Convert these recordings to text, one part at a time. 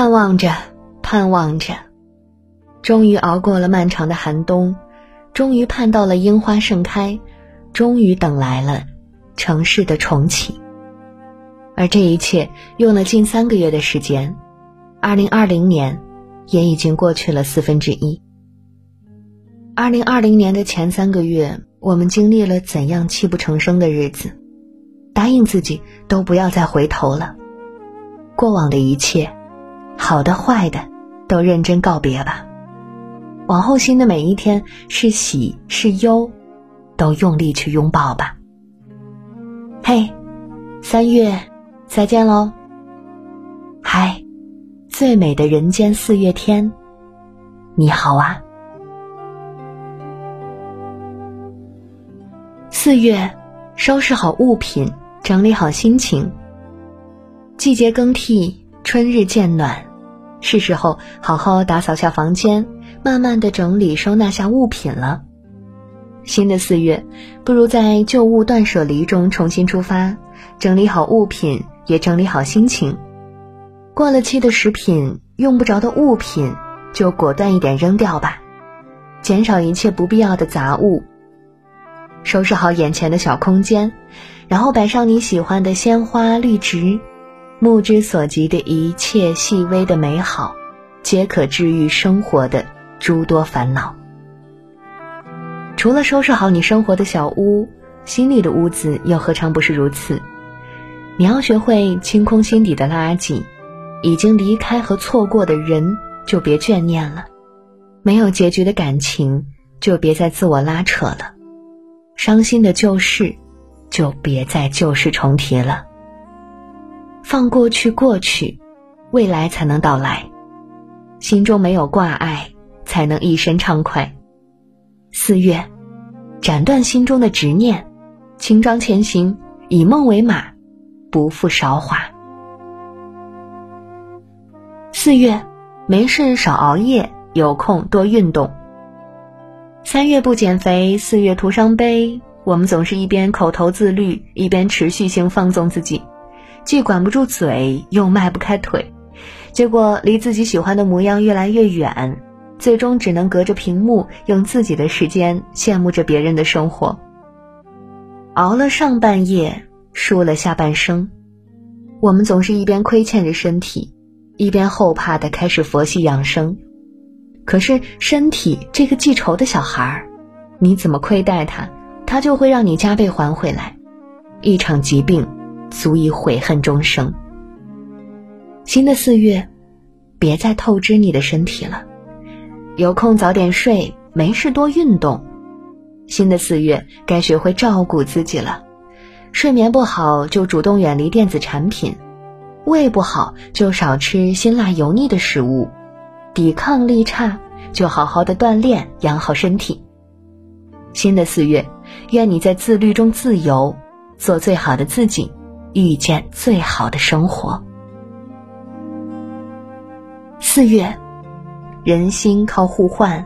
盼望着，盼望着，终于熬过了漫长的寒冬，终于盼到了樱花盛开，终于等来了城市的重启。而这一切用了近三个月的时间，二零二零年也已经过去了四分之一。二零二零年的前三个月，我们经历了怎样泣不成声的日子？答应自己都不要再回头了，过往的一切，好的坏的，都认真告别吧。往后新的每一天，是喜是忧，都用力去拥抱吧。嘿，三月。再见喽！嗨，最美的人间四月天，你好啊！四月，收拾好物品，整理好心情。季节更替，春日渐暖，是时候好好打扫下房间，慢慢的整理收纳下物品了。新的四月，不如在旧物断舍离中重新出发，整理好物品。也整理好心情，过了期的食品、用不着的物品，就果断一点扔掉吧，减少一切不必要的杂物。收拾好眼前的小空间，然后摆上你喜欢的鲜花、绿植，目之所及的一切细微的美好，皆可治愈生活的诸多烦恼。除了收拾好你生活的小屋，心里的屋子又何尝不是如此？你要学会清空心底的垃圾，已经离开和错过的人就别眷念了，没有结局的感情就别再自我拉扯了，伤心的旧事就别再旧事重提了。放过去过去，未来才能到来。心中没有挂碍，才能一身畅快。四月，斩断心中的执念，轻装前行，以梦为马。不负韶华。四月，没事少熬夜，有空多运动。三月不减肥，四月徒伤悲。我们总是一边口头自律，一边持续性放纵自己，既管不住嘴，又迈不开腿，结果离自己喜欢的模样越来越远，最终只能隔着屏幕，用自己的时间羡慕着别人的生活。熬了上半夜。输了下半生，我们总是一边亏欠着身体，一边后怕的开始佛系养生。可是身体这个记仇的小孩儿，你怎么亏待他，他就会让你加倍还回来。一场疾病，足以悔恨终生。新的四月，别再透支你的身体了，有空早点睡，没事多运动。新的四月，该学会照顾自己了。睡眠不好就主动远离电子产品，胃不好就少吃辛辣油腻的食物，抵抗力差就好好的锻炼养好身体。新的四月，愿你在自律中自由，做最好的自己，遇见最好的生活。四月，人心靠互换，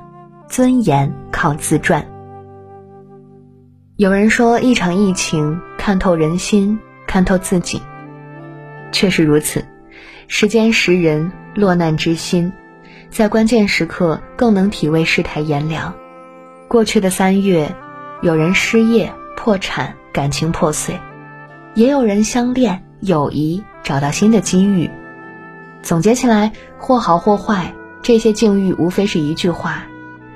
尊严靠自传。有人说，一场疫情看透人心，看透自己，确实如此。时间识人，落难知心，在关键时刻更能体味世态炎凉。过去的三月，有人失业、破产、感情破碎，也有人相恋、友谊找到新的机遇。总结起来，或好或坏，这些境遇无非是一句话：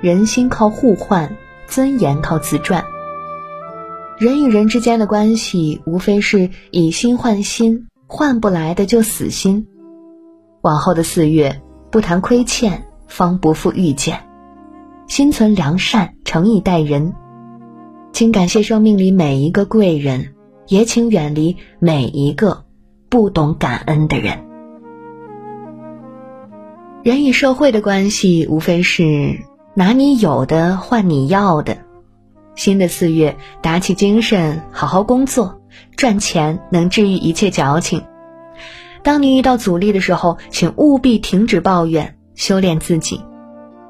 人心靠互换，尊严靠自传。人与人之间的关系，无非是以心换心，换不来的就死心。往后的四月，不谈亏欠，方不负遇见；心存良善，诚意待人。请感谢生命里每一个贵人，也请远离每一个不懂感恩的人。人与社会的关系，无非是拿你有的换你要的。新的四月，打起精神，好好工作，赚钱能治愈一切矫情。当你遇到阻力的时候，请务必停止抱怨，修炼自己，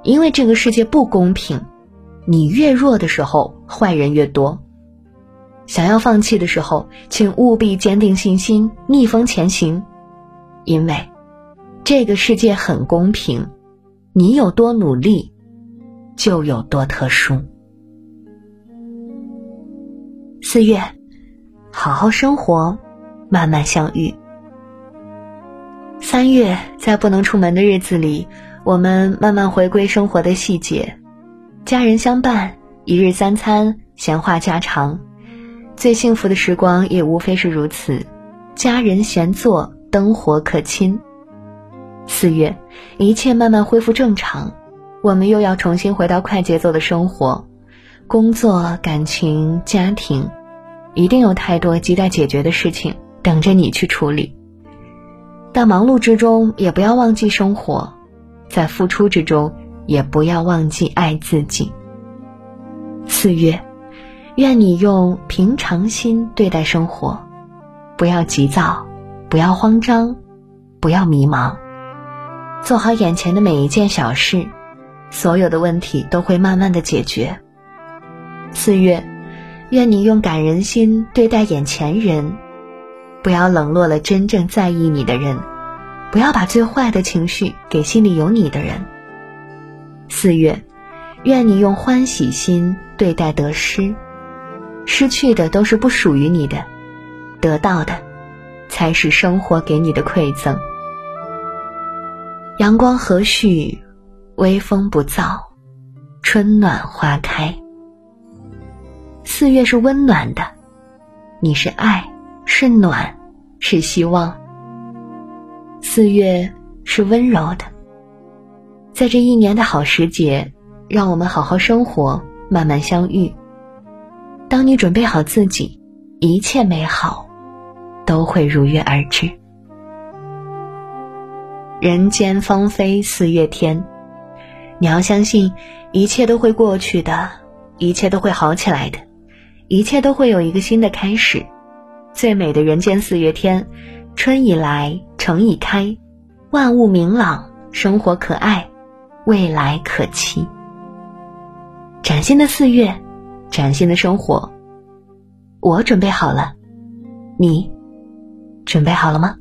因为这个世界不公平。你越弱的时候，坏人越多。想要放弃的时候，请务必坚定信心，逆风前行，因为这个世界很公平，你有多努力，就有多特殊。四月，好好生活，慢慢相遇。三月，在不能出门的日子里，我们慢慢回归生活的细节，家人相伴，一日三餐，闲话家常，最幸福的时光也无非是如此，家人闲坐，灯火可亲。四月，一切慢慢恢复正常，我们又要重新回到快节奏的生活，工作、感情、家庭，一定有太多亟待解决的事情等着你去处理。但忙碌之中，也不要忘记生活；在付出之中，也不要忘记爱自己。四月，愿你用平常心对待生活，不要急躁，不要慌张，不要迷茫。做好眼前的每一件小事，所有的问题都会慢慢的解决。四月，愿你用感人心对待眼前人，不要冷落了真正在意你的人，不要把最坏的情绪给心里有你的人。四月，愿你用欢喜心对待得失，失去的都是不属于你的，得到的，才是生活给你的馈赠。阳光和煦，微风不燥，春暖花开。四月是温暖的，你是爱，是暖，是希望。四月是温柔的，在这一年的好时节，让我们好好生活，慢慢相遇。当你准备好自己，一切美好都会如约而至。人间芳菲四月天，你要相信，一切都会过去的，一切都会好起来的，一切都会有一个新的开始。最美的人间四月天，春已来，城已开，万物明朗，生活可爱，未来可期。崭新的四月，崭新的生活，我准备好了，你准备好了吗？